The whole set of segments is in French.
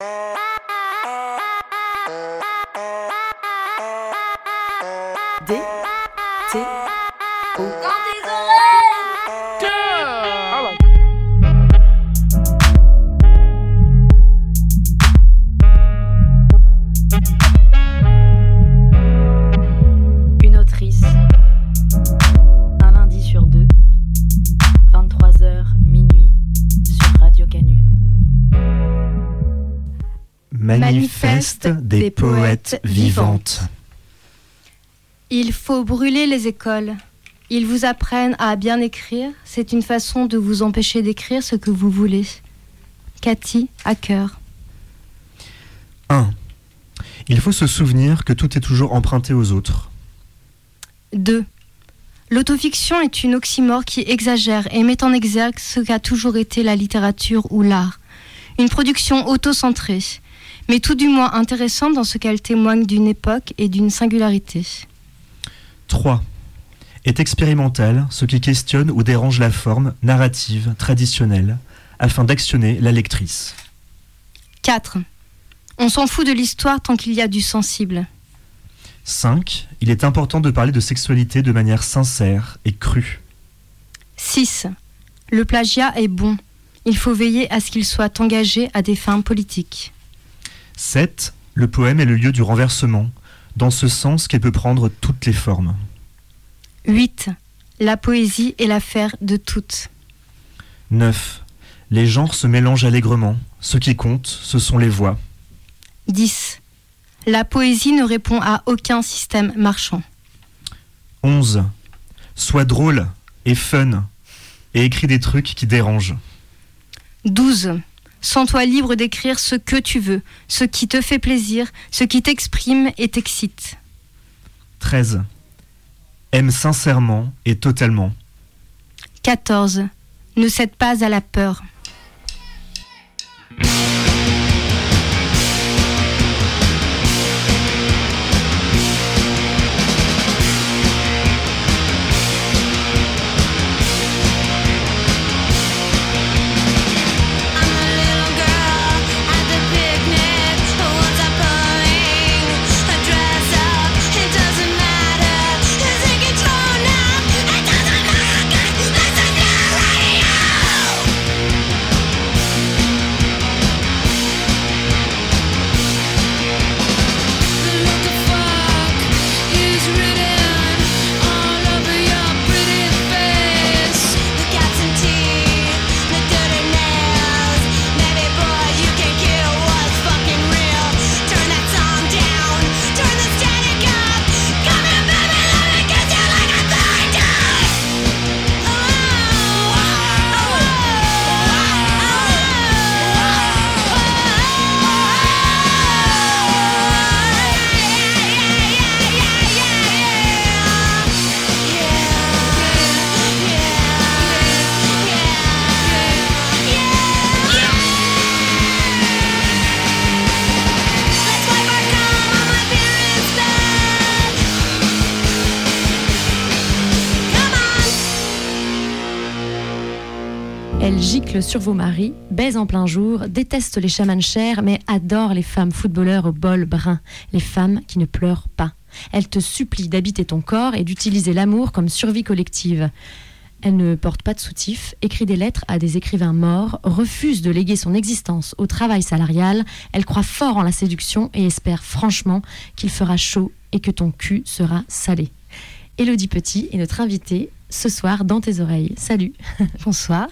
Uh... Des poètes vivantes. Il faut brûler les écoles. Ils vous apprennent à bien écrire. C'est une façon de vous empêcher d'écrire ce que vous voulez. Cathy, à cœur. 1. Il faut se souvenir que tout est toujours emprunté aux autres. 2. L'autofiction est une oxymore qui exagère et met en exergue ce qu'a toujours été la littérature ou l'art. Une production autocentrée, mais tout du moins intéressante dans ce qu'elle témoigne d'une époque et d'une singularité. 3. Est expérimental ce qui questionne ou dérange la forme narrative traditionnelle afin d'actionner la lectrice. 4. On s'en fout de l'histoire tant qu'il y a du sensible. 5. Il est important de parler de sexualité de manière sincère et crue. 6. Le plagiat est bon. Il faut veiller à ce qu'il soit engagé à des fins politiques. 7. Le poème est le lieu du renversement, dans ce sens qu'elle peut prendre toutes les formes. 8. La poésie est l'affaire de toutes. 9. Les genres se mélangent allègrement. Ce qui compte, ce sont les voix. 10. La poésie ne répond à aucun système marchand. 11. Sois drôle et fun et écris des trucs qui dérangent. 12. Sens-toi libre d'écrire ce que tu veux, ce qui te fait plaisir, ce qui t'exprime et t'excite. 13. Aime sincèrement et totalement. 14. Ne cède pas à la peur. Gicle sur vos maris, baise en plein jour, déteste les chamans chers, mais adore les femmes footballeurs au bol brun, les femmes qui ne pleurent pas. Elle te supplie d'habiter ton corps et d'utiliser l'amour comme survie collective. Elle ne porte pas de soutif, écrit des lettres à des écrivains morts, refuse de léguer son existence au travail salarial, elle croit fort en la séduction et espère franchement qu'il fera chaud et que ton cul sera salé. Élodie Petit est notre invitée ce soir dans tes oreilles. Salut Bonsoir.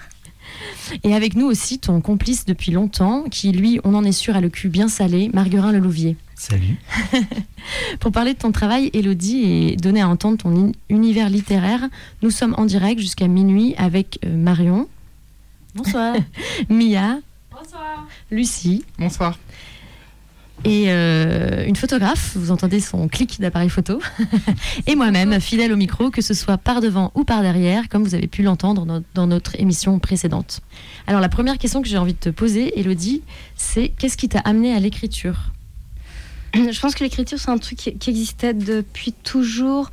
Et avec nous aussi ton complice depuis longtemps, qui lui, on en est sûr, a le cul bien salé, Marguerin Lelouvier. Salut. Pour parler de ton travail, Elodie, et donner à entendre ton univers littéraire, nous sommes en direct jusqu'à minuit avec euh, Marion. Bonsoir. Mia. Bonsoir. Lucie. Bonsoir. Et euh, une photographe, vous entendez son clic d'appareil photo. et moi-même, fidèle au micro, que ce soit par devant ou par derrière, comme vous avez pu l'entendre dans, dans notre émission précédente. Alors la première question que j'ai envie de te poser, Elodie, c'est qu'est-ce qui t'a amené à l'écriture? Je pense que l'écriture, c'est un truc qui, qui existait depuis toujours.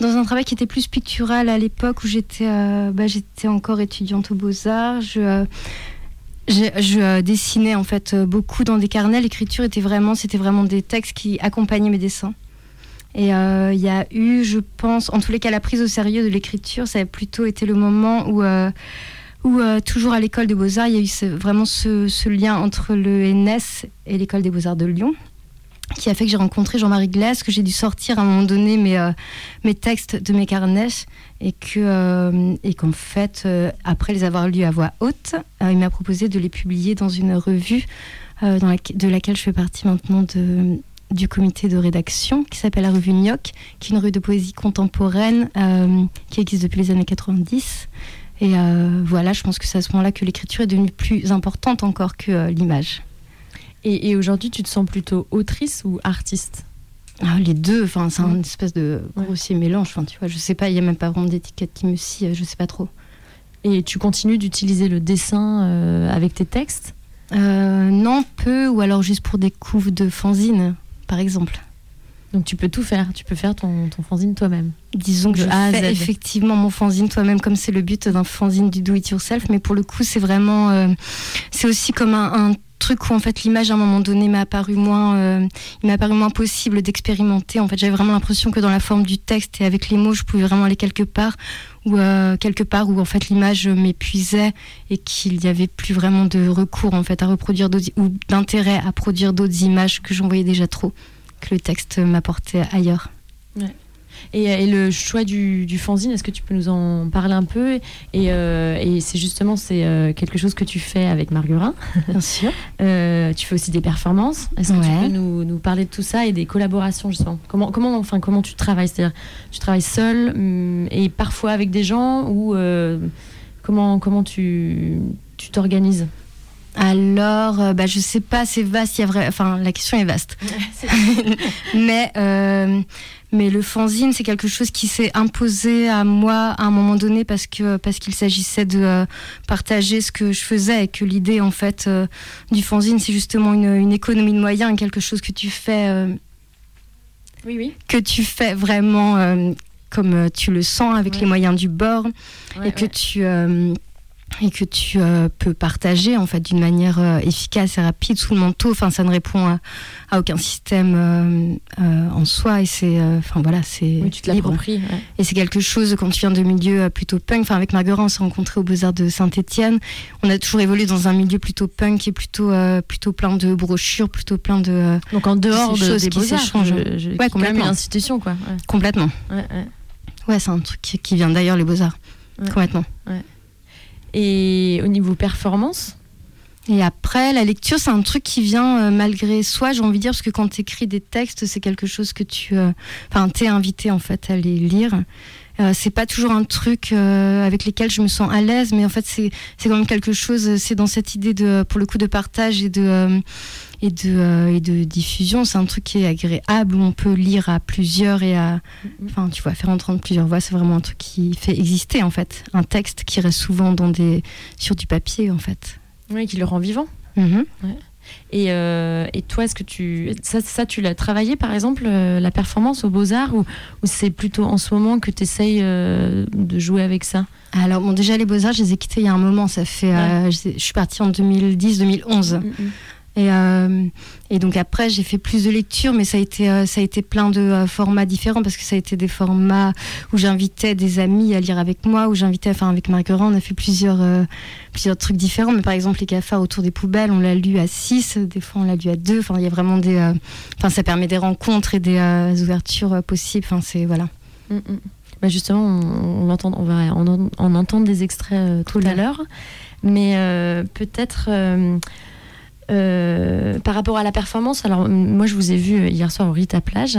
Dans un travail qui était plus pictural à l'époque où j'étais euh, bah, encore étudiante aux Beaux-Arts. Je, euh, Je euh, dessinais en fait euh, beaucoup dans des carnets. L'écriture était vraiment, c'était vraiment des textes qui accompagnaient mes dessins. Et euh, il y a eu, je pense, en tous les cas, la prise au sérieux de l'écriture, ça a plutôt été le moment où, toujours à l'école des beaux-arts, il y a eu vraiment ce lien entre le NS et l'école des beaux-arts de Lyon, qui a fait que j'ai rencontré Jean-Marie Glaise, que j'ai dû sortir à un moment donné mes, euh, mes textes de mes carnets, et que euh, et qu'en fait, euh, après les avoir lus à voix haute, il m'a proposé de les publier dans une revue de laquelle je fais partie maintenant du comité de rédaction, qui s'appelle la revue Gnoc, qui est une revue de poésie contemporaine qui existe depuis les années 90. Et voilà, je pense que c'est à ce moment-là que l'écriture est devenue plus importante encore que l'image. Et, et aujourd'hui, tu te sens plutôt autrice ou artiste Ah, les deux, enfin, c'est un espèce de Ouais. grossier mélange. Enfin, tu vois, je sais pas, il y a même pas vraiment d'étiquette qui me scie, euh, je sais pas trop. Et tu continues d'utiliser le dessin euh, avec tes textes? Euh, non, peu, ou alors juste pour des couves de fanzine, par exemple. Donc tu peux tout faire, tu peux faire ton, ton fanzine toi-même. Disons que je A fais effectivement mon fanzine toi-même, comme c'est le but d'un fanzine du do it yourself, mais pour le coup, c'est vraiment, euh, c'est aussi comme un, un truc où en fait l'image à un moment donné m'a apparu moins, euh, il m'a apparu moins possible d'expérimenter. En fait, j'avais vraiment l'impression que dans la forme du texte et avec les mots, je pouvais vraiment aller quelque part où euh, quelque part où en fait l'image m'épuisait et qu'il n'y avait plus vraiment de recours en fait à reproduire d'autres ou d'intérêt à produire d'autres images que j'en voyais déjà trop, que le texte m'apportait ailleurs. Et, et le choix du, du fanzine, est-ce que tu peux nous en parler un peu? Et, euh, et c'est justement c'est euh, quelque chose que tu fais avec Marguerin. Bien sûr. Euh, tu fais aussi des performances. Est-ce que Ouais. tu peux nous, nous parler de tout ça et des collaborations justement? Comment comment enfin comment tu travailles? C'est-à-dire tu travailles seul hum, et parfois avec des gens ou euh, comment comment tu tu t'organises? Alors, euh, bah, je sais pas, c'est vaste. Il y a vrai... Enfin, la question est vaste. mais, euh, mais le fanzine, c'est quelque chose qui s'est imposé à moi à un moment donné parce que parce qu'il s'agissait de euh, partager ce que je faisais et que l'idée en fait euh, du fanzine, c'est justement une, une économie de moyens, quelque chose que tu fais euh, Oui oui. que tu fais vraiment comme tu le sens avec Ouais. les moyens du bord et que tu et que tu euh, peux partager en fait d'une manière euh, efficace et rapide sous le manteau. Enfin, ça ne répond à, à aucun système euh, en soi et c'est enfin voilà c'est oui, tu te libre. ouais. Et c'est quelque chose quand tu viens de milieu plutôt punk. Enfin, avec Marguerite, on s'est rencontrés aux Beaux Arts de Saint-Étienne. On a toujours évolué dans un milieu plutôt punk et plutôt plutôt plein de brochures, plutôt plein de Donc en dehors de, choses des je, je, quand même complètement. une institution quoi. Ouais, complètement. ouais, ouais. Ouais, c'est un truc qui, qui vient d'ailleurs les Beaux Arts. Ouais. Et au niveau performance, Et après, la lecture, c'est un truc qui vient euh, malgré soi, j'ai envie de dire, parce que quand tu écris des textes, c'est quelque chose que tu. euh, Enfin, t'es invité en fait à les lire. Euh, c'est pas toujours un truc euh, avec lequel je me sens à l'aise, mais en fait, c'est quand même quelque chose. C'est dans cette idée de, pour le coup, de partage et de. Et de, euh, et de diffusion, c'est un truc qui est agréable où on peut lire à plusieurs et à, enfin, tu vois, faire entendre plusieurs voix, c'est vraiment un truc qui fait exister en fait, un texte qui reste souvent dans des, sur du papier en fait. oui, qui le rend vivant. Mhm. Et, euh, et toi, est-ce que tu ça, ça tu l'as travaillé par exemple euh, la performance aux Beaux Arts ou, ou c'est plutôt en ce moment que tu essayes de jouer avec ça? Alors bon, déjà les Beaux-Arts, je les ai quittés il y a un moment, ça fait... je je suis partie en 2010-2011. Et, euh, et donc après, j'ai fait plus de lectures, mais ça a été, euh, ça a été plein de euh, formats différents parce que ça a été des formats où j'invitais des amis à lire avec moi, où j'invitais, enfin avec Marguerite, on a fait plusieurs, plusieurs trucs différents. Mais par exemple, les cafards autour des poubelles, on l'a lu à 6, des fois on l'a lu à 2. Enfin, il y a vraiment des. Enfin, ça permet des rencontres et des ouvertures possibles. Enfin, c'est. Voilà. Mm, mm. Bah justement, on, on, entend, on va en, en- en entendre des extraits tout à l'heure. Mais peut-être euh, par rapport à la performance, alors moi je vous ai vu euh, hier soir au Rita Plage.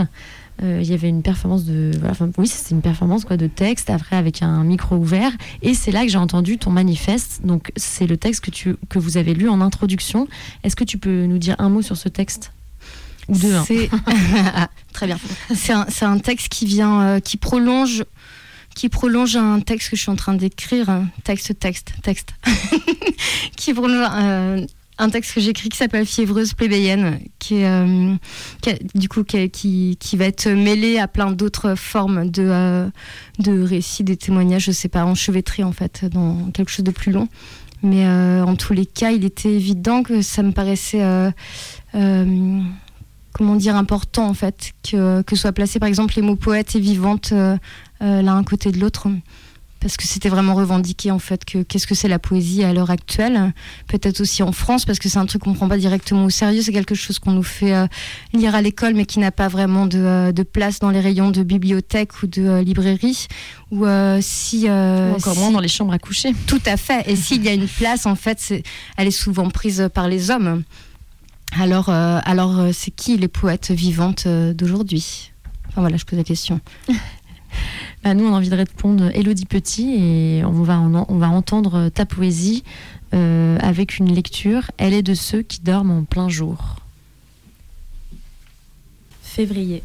Euh, Il y avait une performance de. voilà, enfin, oui, c'était une performance quoi, de texte, après avec un micro ouvert. Et c'est là que j'ai entendu ton manifeste. Donc c'est le texte que, tu, que vous avez lu en introduction. Est-ce que tu peux nous dire un mot sur ce texte? Ou deux hein. C'est très bien. C'est un, texte qui vient, euh, qui prolonge, qui prolonge un texte que je suis en train d'écrire, texte, texte, texte, qui prolonge euh, un texte que j'écris qui s'appelle Fiévreuse plébéienne, qui va être mêlé à plein d'autres formes de, euh, de récits, des témoignages, je sais pas, enchevêtrés en fait, dans quelque chose de plus long. Mais euh, en tous les cas, il était évident que ça me paraissait, euh, euh, comment dire, important en fait, que, que soient placés par exemple les mots poète et vivante l'un à côté de l'autre. Parce que c'était vraiment revendiqué en fait que qu'est-ce que c'est la poésie à l'heure actuelle, peut-être aussi en France parce que c'est un truc qu'on prend pas directement au sérieux, c'est quelque chose qu'on nous fait euh, lire à l'école mais qui n'a pas vraiment de, euh, de place dans les rayons de bibliothèque ou de euh, librairie ou euh, si, Ou encore moins dans les chambres à coucher. tout à fait. Et s'il y a une place, en fait, elle est souvent prise par les hommes. Alors, alors c'est qui les poètes vivantes d'aujourd'hui? Enfin voilà, je pose la question. Bah, nous, on a envie de répondre Elodie Petit et on va, en- on va entendre ta poésie euh, avec une lecture. Elle est de ceux qui dorment en plein jour. Février.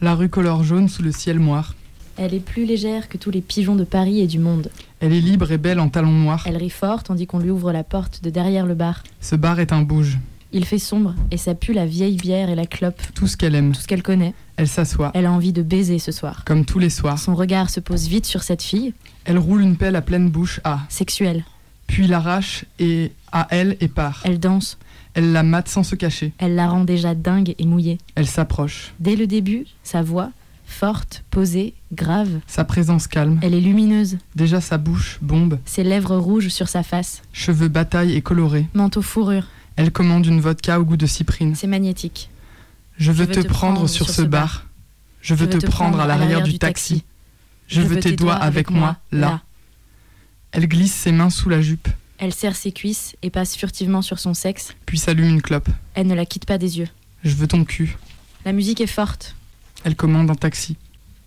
La rue colore jaune sous le ciel noir. Elle est plus légère que tous les pigeons de Paris et du monde. Elle est libre et belle en talons noirs. Elle rit fort tandis qu'on lui ouvre la porte de derrière le bar. Ce bar est un bouge. Il fait sombre et ça pue la vieille bière et la clope, Tout ce qu'elle aime. tout ce qu'elle connaît. Elle s'assoit, Elle a envie de baiser ce soir. comme tous les soirs. Son regard se pose vite sur cette fille, Elle roule une pelle à pleine bouche à, sexuelle. puis l'arrache et à elle et part. Elle danse, Elle la mate sans se cacher. elle la rend déjà dingue et mouillée. Elle s'approche. Dès le début, sa voix, forte, posée, grave, Sa présence calme. elle est lumineuse, Déjà sa bouche bombe. ses lèvres rouges sur sa face, Cheveux bataille et colorés. manteau fourrure, Elle commande une vodka au goût de cyprine. c'est magnétique. Je veux te prendre sur ce bar. Je veux te prendre à l'arrière du taxi. Je veux tes doigts avec moi, là. Elle glisse ses mains sous la jupe, Elle serre ses cuisses et passe furtivement sur son sexe. puis s'allume une clope. Elle ne la quitte pas des yeux. Je veux ton cul. La musique est forte. Elle commande un taxi.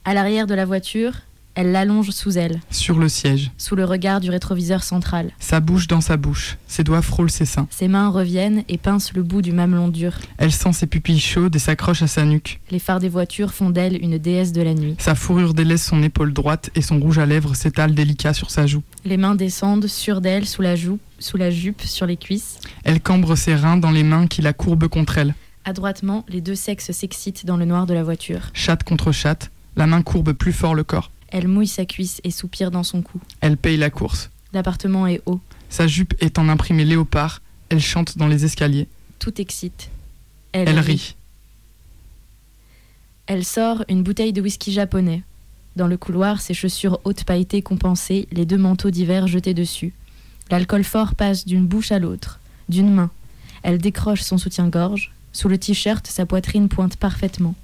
À l'arrière de la voiture, elle l'allonge sous elle, Sur le siège. sous le regard du rétroviseur central. Sa bouche dans sa bouche. Ses doigts frôlent ses seins. Ses mains reviennent et pincent le bout du mamelon dur. Elle sent ses pupilles chaudes et s'accroche à sa nuque. Les phares des voitures font d'elle une déesse de la nuit. Sa fourrure délaisse son épaule droite et son rouge à lèvres s'étale délicat sur sa joue. Les mains descendent sur d'elle sous la joue, sous la jupe, sur les cuisses. Elle cambre ses reins dans les mains qui la courbent contre elle. Adroitement, les deux sexes s'excitent dans le noir de la voiture. Chatte contre chatte, la main courbe plus fort le corps. Elle mouille sa cuisse et soupire dans son cou. Elle paye la course. L'appartement est haut. Sa jupe est en imprimé léopard. Elle chante dans les escaliers. Tout excite. Elle rit. Elle sort une bouteille de whisky japonais. Dans le couloir, ses chaussures hautes pailletées compensées, les deux manteaux d'hiver jetés dessus. L'alcool fort passe d'une bouche à l'autre, d'une main. Elle décroche son soutien-gorge. Sous le t-shirt, sa poitrine pointe parfaitement.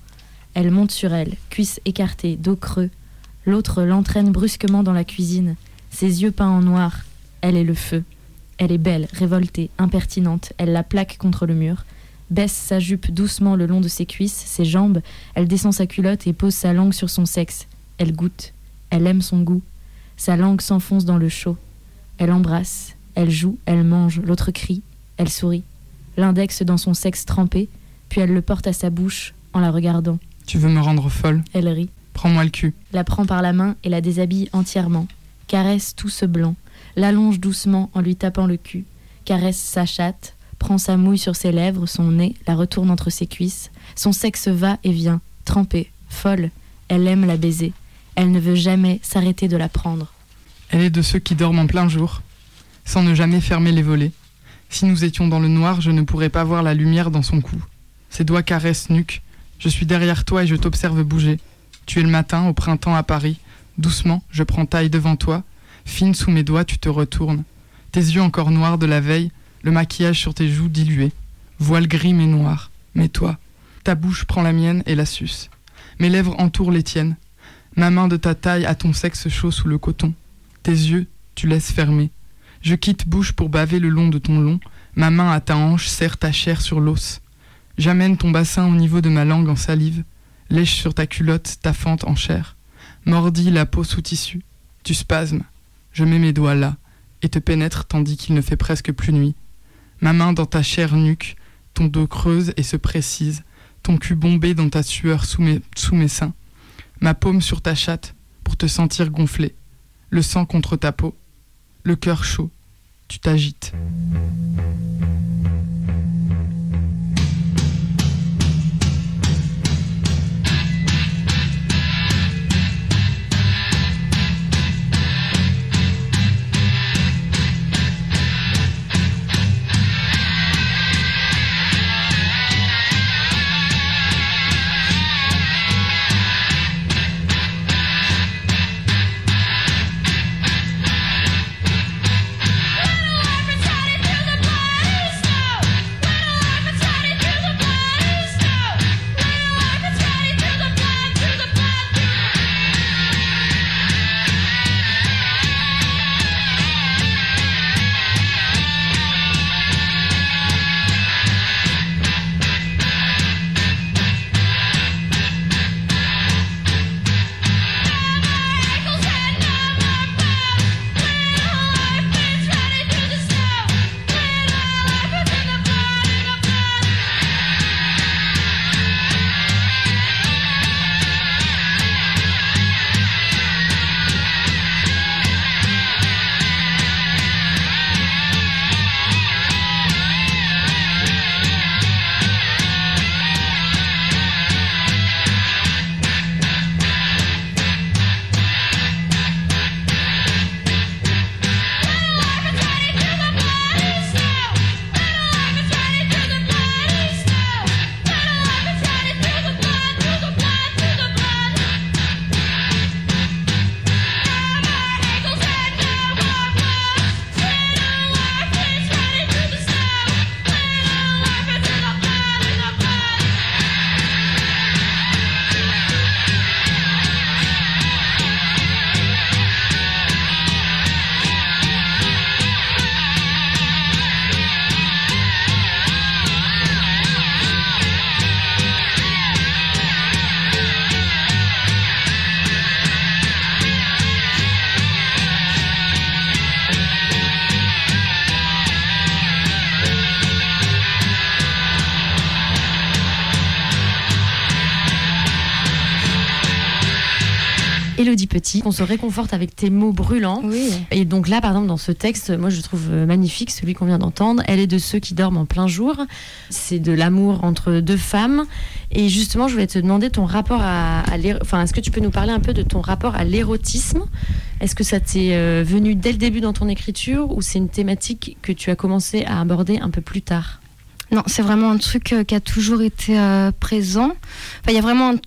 Elle monte sur elle, cuisses écartées, dos creux. L'autre l'entraîne brusquement dans la cuisine, ses yeux peints en noir. Elle est le feu. Elle est belle, révoltée, impertinente. Elle la plaque contre le mur baisse sa jupe doucement le long de ses cuisses, ses jambes, elle descend sa culotte et pose sa langue sur son sexe. Elle goûte, elle aime son goût. Sa langue s'enfonce dans le chaud. Elle embrasse, elle joue, elle mange, l'autre crie, elle sourit. L'index dans son sexe trempé, puis elle le porte à sa bouche en la regardant. Tu veux me rendre folle? Elle rit, Prends-moi le cul. la prend par la main et la déshabille entièrement. Caresse tout ce blanc, l'allonge doucement en lui tapant le cul. Caresse sa chatte, prend sa mouille sur ses lèvres, son nez, la retourne entre ses cuisses. Son sexe va et vient, trempé, folle. Elle aime la baiser. Elle ne veut jamais s'arrêter de la prendre. Elle est de ceux qui dorment en plein jour, sans ne jamais fermer les volets. Si nous étions dans le noir, je ne pourrais pas voir la lumière dans son cou. Ses doigts caressent nuque. Je suis derrière toi et je t'observe bouger. Tu es le matin, au printemps à Paris. Doucement, je prends taille devant toi. Fine sous mes doigts, tu te retournes. Tes yeux encore noirs de la veille, le maquillage sur tes joues dilué. Voile gris mais noir. Mais toi, ta bouche prend la mienne et la suce. Mes lèvres entourent les tiennes. Ma main de ta taille à ton sexe chaud sous le coton. Tes yeux, tu laisses fermer. Je quitte bouche pour baver le long de ton long. Ma main à ta hanche serre ta chair sur l'os. J'amène ton bassin au niveau de ma langue en salive. Lèche sur ta culotte ta fente en chair. Mordis la peau sous tissu. Tu spasmes. Je mets mes doigts là et te pénètre tandis qu'il ne fait presque plus nuit. Ma main dans ta chair nuque, ton dos creuse et se précise, ton cul bombé dans ta sueur sous mes, seins. Ma paume sur ta chatte pour te sentir gonflé. Le sang contre ta peau, le cœur chaud. Tu t'agites. Qu'on se réconforte avec tes mots brûlants. Oui. Et donc là, par exemple, dans ce texte, moi je trouve magnifique celui qu'on vient d'entendre. Elle est de ceux qui dorment en plein jour. C'est de l'amour entre deux femmes. Et justement, je voulais te demander ton rapport à, à l'éro- Enfin, est-ce que tu peux nous parler un peu de ton rapport à l'érotisme? Est-ce que ça t'est euh, venu dès le début dans ton écriture ou c'est une thématique que tu as commencé à aborder un peu plus tard? Non, c'est vraiment un truc euh, qui a toujours été euh, présent. Enfin, il y a vraiment. un-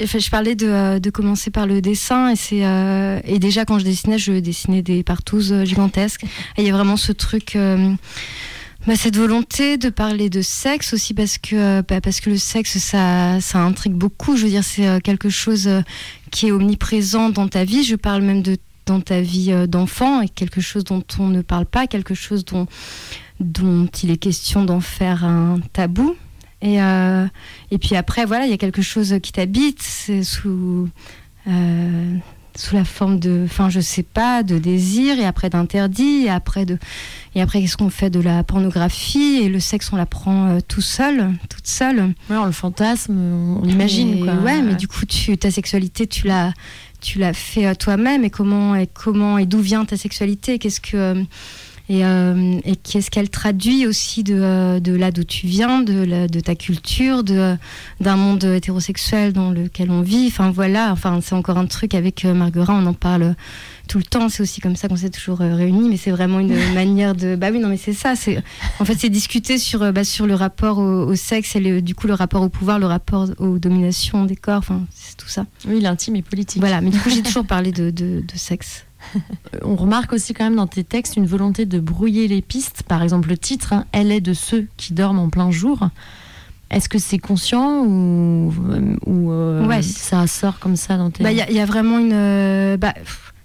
je parlais de, euh, de commencer par le dessin et c'est euh, et déjà quand je dessinais, je dessinais des partouzes euh, gigantesques. Il y a vraiment ce truc. bah, cette volonté de parler de sexe aussi parce que bah, parce que le sexe ça intrigue beaucoup je veux dire c'est quelque chose qui est omniprésent dans ta vie je parle même de dans ta vie d'enfant et quelque chose dont on ne parle pas quelque chose dont il est question d'en faire un tabou et euh, et puis après voilà il y a quelque chose qui t'habite sous euh, sous la forme de enfin je sais pas de désir et après d'interdit et après de et après, qu'est-ce qu'on fait de la pornographie Et le sexe, on l'apprend euh, tout seul, toute seule. Ouais, on le fantasme, on l'imagine. Et quoi. Ouais, mais du coup, tu, ta sexualité, tu l'as, tu l'as fait toi-même. Et comment, et comment, et d'où vient ta sexualité? Qu'est-ce que et, euh, et qu'est-ce qu'elle traduit aussi de, euh, de là d'où tu viens, de, la- de ta culture, de d'un monde hétérosexuel dans lequel on vit? Enfin voilà, enfin c'est encore un truc avec euh, Marguerite, on en parle tout le temps. C'est aussi comme ça qu'on s'est toujours réunis, mais c'est vraiment une manière de. Bah oui, non, mais c'est ça. C'est en fait c'est discuter sur bah, sur le rapport au, au sexe et le- du coup le rapport au pouvoir, le rapport aux dominations des corps. Enfin c'est tout ça. Oui, l'intime est politique. Voilà. Mais du coup j'ai toujours parlé de, de, de sexe. Euh, On remarque aussi quand même dans tes textes une volonté de brouiller les pistes. Par exemple, le titre, hein, Elle est de ceux qui dorment en plein jour. Est-ce que c'est conscient ou, ou euh, Ouais. ça sort comme ça dans tes... Bah, Il y, a- il y a vraiment une. euh, bah,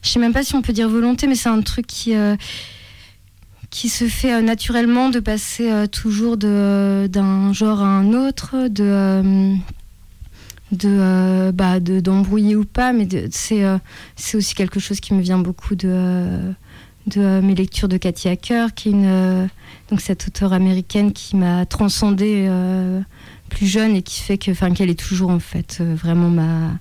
je sais même pas si on peut dire volonté, mais c'est un truc qui, euh, qui se fait naturellement de passer toujours d'un genre à un autre, de. De euh, bah, de- d'embrouiller ou pas mais c'est euh, c'est aussi quelque chose qui me vient beaucoup de euh, de euh, mes lectures de Cathy Hacker qui est une donc cette auteure américaine qui m'a transcendée plus jeune et qui fait que enfin qu'elle est toujours en fait vraiment ma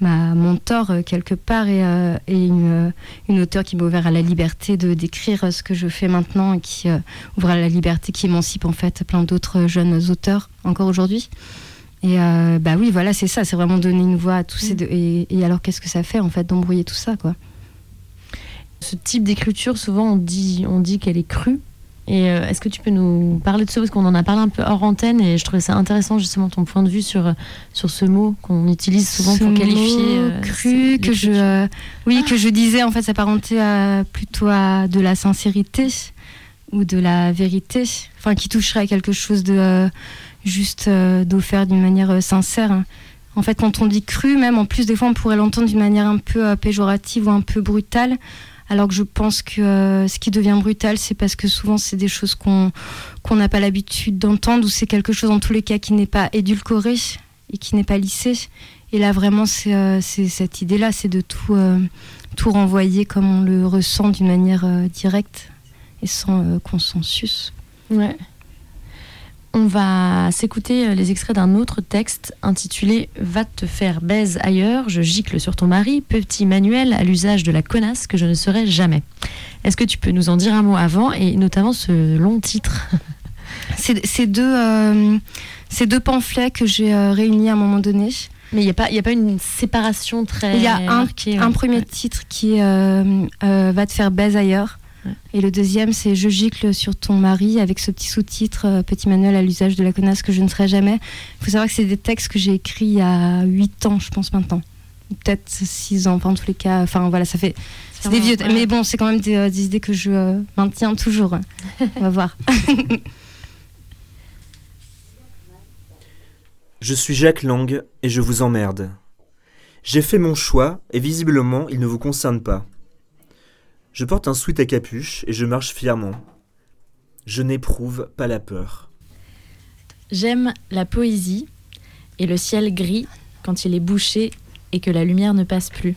ma mentor quelque part et, une, une auteure qui m'a ouvert à la liberté de d'écrire ce que je fais maintenant et qui ouvre à la liberté qui émancipe en fait plein d'autres jeunes auteurs encore aujourd'hui et euh, bah oui voilà c'est ça c'est vraiment donner une voix à tous ces deux et, et alors qu'est-ce que ça fait en fait d'embrouiller tout ça quoi? Ce type d'écriture, souvent on dit, on dit qu'elle est crue. Et euh, est-ce que tu peux nous parler de ça? Parce qu'on en a parlé un peu hors antenne et je trouvais ça intéressant justement ton point de vue sur, euh, sur ce mot qu'on utilise souvent Ce pour qualifier. mot cru que je euh, oui que je disais en fait s'apparentait à- plutôt à de la sincérité ou de la vérité enfin qui toucherait à quelque chose de juste euh, d'offert d'une manière euh, sincère en fait quand on dit cru même en plus des fois on pourrait l'entendre d'une manière un peu euh, péjorative ou un peu brutale alors que je pense que ce qui devient brutal, c'est parce que souvent c'est des choses qu'on n'a pas l'habitude d'entendre ou c'est quelque chose en tous les cas qui n'est pas édulcoré et qui n'est pas lissé. Et là vraiment c'est cette idée-là, c'est de tout tout renvoyer comme on le ressent d'une manière directe et sans consensus. Ouais. On va s'écouter euh, les extraits d'un autre texte intitulé Va te faire baise ailleurs, je gicle sur ton mari, petit manuel à l'usage de la connasse que je ne serai jamais. Est-ce que tu peux nous en dire un mot avant et notamment ce long titre C'est c'est deux euh, ces deux pamphlets que j'ai euh, réunis à un moment donné. Mais il n'y a, pas- il y a pas une séparation très. Il y a un, marquée, un ouais. premier Ouais. titre qui est euh, Va te faire baise ailleurs. Et le deuxième, c'est Je gicle sur ton mari avec ce petit sous-titre euh, Petit manuel à l'usage de la connasse que je ne serai jamais. Il faut savoir que c'est des textes que j'ai écrits il y a 8 ans, je pense maintenant. Peut-être 6 ans, enfin en tous les cas. Enfin voilà, ça fait. C'est des vieux. Ouais. Mais bon, c'est quand même des, euh, des idées que je euh, maintiens toujours. On va voir. Je suis Jacques Lang et je vous emmerde. J'ai fait mon choix et visiblement il ne vous concerne pas. Je porte un sweat à capuche et je marche fièrement. Je n'éprouve pas la peur. J'aime la poésie et le ciel gris quand il est bouché et que la lumière ne passe plus.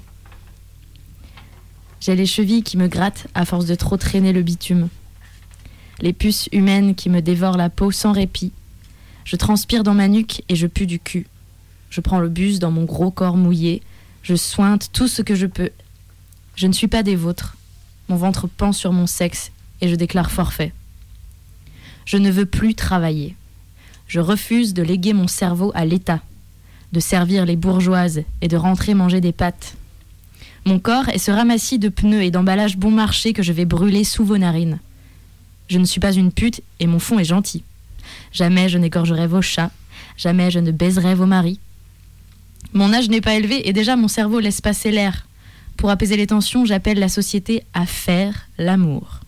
J'ai les chevilles qui me grattent à force de trop traîner le bitume. Les puces humaines qui me dévorent la peau sans répit. Je transpire dans ma nuque et je pue du cul. Je prends le bus dans mon gros corps mouillé. Je sointe tout ce que je peux. Je ne suis pas des vôtres. Mon ventre pend sur mon sexe et je déclare forfait. Je ne veux plus travailler. Je refuse de léguer mon cerveau à l'État, de servir les bourgeoises et de rentrer manger des pâtes. Mon corps est ce ramassis de pneus et d'emballages bon marché que je vais brûler sous vos narines. Je ne suis pas une pute et mon fond est gentil. Jamais je n'égorgerai vos chats, jamais je ne baiserai vos maris. Mon âge n'est pas élevé et déjà mon cerveau laisse passer l'air. Pour apaiser les tensions, j'appelle la société à faire l'amour.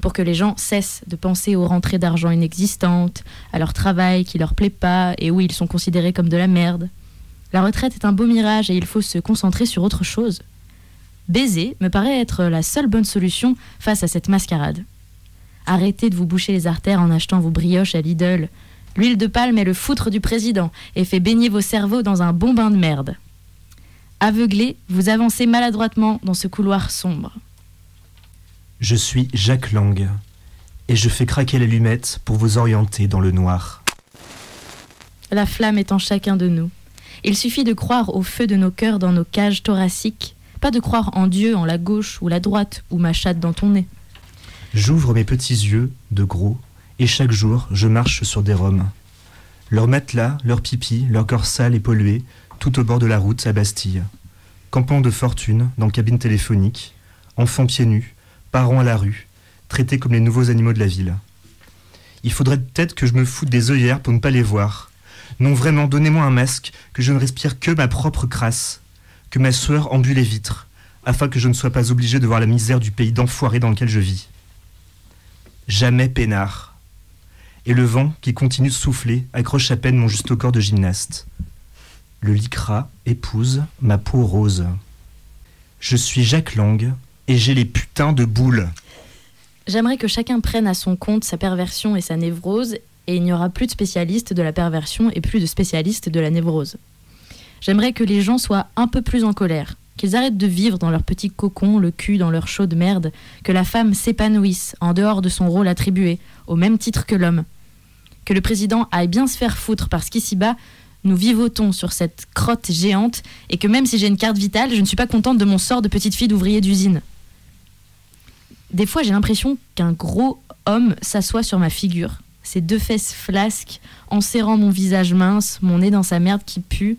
Pour que les gens cessent de penser aux rentrées d'argent inexistantes, à leur travail qui leur plaît pas et où ils sont considérés comme de la merde. La retraite est un beau mirage et il faut se concentrer sur autre chose. Baiser me paraît être la seule bonne solution face à cette mascarade. Arrêtez de vous boucher les artères en achetant vos brioches à Lidl. L'huile de palme est le foutre du président et fait baigner vos cerveaux dans un bon bain de merde. Aveuglé, vous avancez maladroitement dans ce couloir sombre. Je suis Jacques Lang et je fais craquer l'allumette pour vous orienter dans le noir. La flamme est en chacun de nous. Il suffit de croire au feu de nos cœurs dans nos cages thoraciques, pas de croire en Dieu en la gauche ou la droite ou ma chatte dans ton nez. J'ouvre mes petits yeux, de gros, et chaque jour je marche sur des roms. Leurs matelas, leurs pipis, leur corps sale et pollué, tout au bord de la route à Bastille. Campement de fortune, dans cabine téléphonique, enfants pieds nus, parents à la rue, traités comme les nouveaux animaux de la ville. Il faudrait peut-être que je me foute des œillères pour ne pas les voir. Non, vraiment, donnez-moi un masque, que je ne respire que ma propre crasse, que ma sueur embue les vitres, afin que je ne sois pas obligé de voir la misère du pays d'enfoiré dans lequel je vis. Jamais peinard. Et le vent, qui continue de souffler, accroche à peine mon juste corps de gymnaste. Le lycra épouse ma peau rose. Je suis Jacques Lang, et j'ai les putains de boules. J'aimerais que chacun prenne à son compte sa perversion et sa névrose, et il n'y aura plus de spécialistes de la perversion et plus de spécialistes de la névrose. J'aimerais que les gens soient un peu plus en colère, qu'ils arrêtent de vivre dans leur petit cocon, le cul dans leur chaude merde, que la femme s'épanouisse en dehors de son rôle attribué, au même titre que l'homme. Que le président aille bien se faire foutre parce qu'ici-bas, nous vivotons sur cette crotte géante et que même si j'ai une carte vitale, je ne suis pas contente de mon sort de petite fille d'ouvrier d'usine. Des fois, j'ai l'impression qu'un gros homme s'assoit sur ma figure, ses deux fesses flasques, en serrant mon visage mince, mon nez dans sa merde qui pue,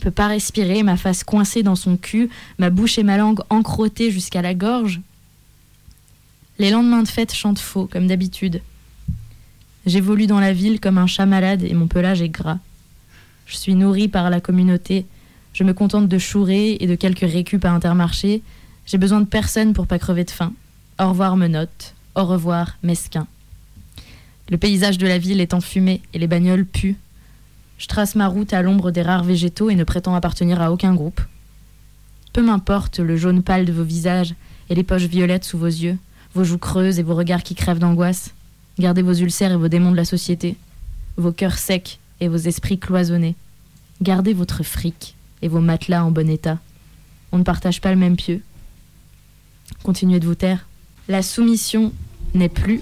peut pas respirer, ma face coincée dans son cul, ma bouche et ma langue encrottées jusqu'à la gorge. Les lendemains de fête chantent faux, comme d'habitude. J'évolue dans la ville comme un chat malade et mon pelage est gras. Je suis nourrie par la communauté. Je me contente de chourer et de quelques récup à Intermarché. J'ai besoin de personne pour pas crever de faim. Au revoir menottes. Au revoir mesquin. Le paysage de la ville est enfumé et les bagnoles puent. Je trace ma route à l'ombre des rares végétaux et ne prétends appartenir à aucun groupe. Peu m'importe le jaune pâle de vos visages et les poches violettes sous vos yeux, vos joues creuses et vos regards qui crèvent d'angoisse. Gardez vos ulcères et vos démons de la société, vos cœurs secs et vos esprits cloisonnés. Gardez votre fric et vos matelas en bon état. On ne partage pas le même pieu. Continuez de vous taire. La soumission n'est plus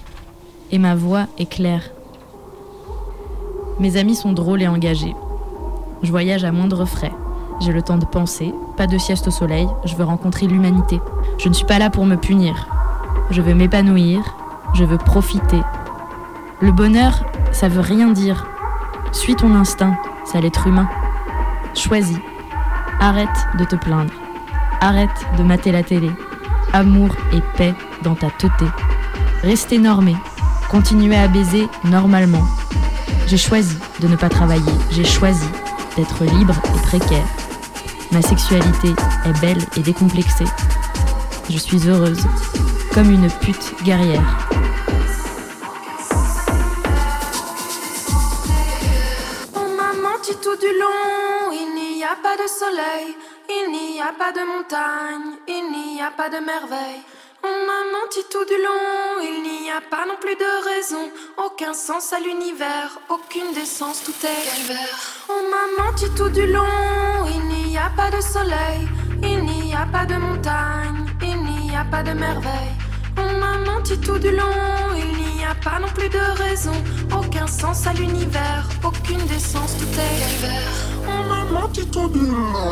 et ma voix est claire. Mes amis sont drôles et engagés. Je voyage à moindre frais. J'ai le temps de penser, pas de sieste au soleil, je veux rencontrer l'humanité. Je ne suis pas là pour me punir. Je veux m'épanouir, je veux profiter. Le bonheur, ça veut rien dire. Suis ton instinct, c'est l'être humain. Choisis. Arrête de te plaindre. Arrête de mater la télé. Amour et paix dans ta teuté. Restez normé. Continuez à baiser normalement. J'ai choisi de ne pas travailler. J'ai choisi d'être libre et précaire. Ma sexualité est belle et décomplexée. Je suis heureuse, comme une pute guerrière. Montagne, il n'y a pas de merveille. On m'a menti tout du long, il n'y a pas non plus de raison, aucun sens à l'univers, aucune décence, tout est calvaire. On m'a menti tout du long, il n'y a pas de soleil, il n'y a pas de montagne, il n'y a pas de merveille. On m'a menti tout du long, il n'y a pas non plus de raison, aucun sens à l'univers, aucune décence, tout est calvaire.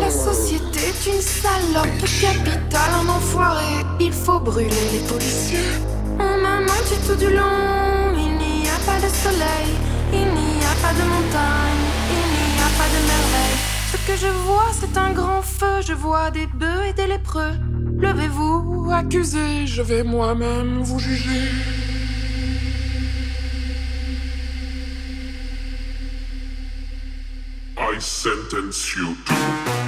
La société est une salope, le capital un enfoiré. Il faut brûler les policiers. Oh maman, tu tout du long. Il n'y a pas de soleil, il n'y a pas de montagne, il n'y a pas de merveille. Ce que je vois, c'est un grand feu. Je vois des bœufs et des lépreux. Levez-vous, accusez, je vais moi-même vous juger. Sentence you to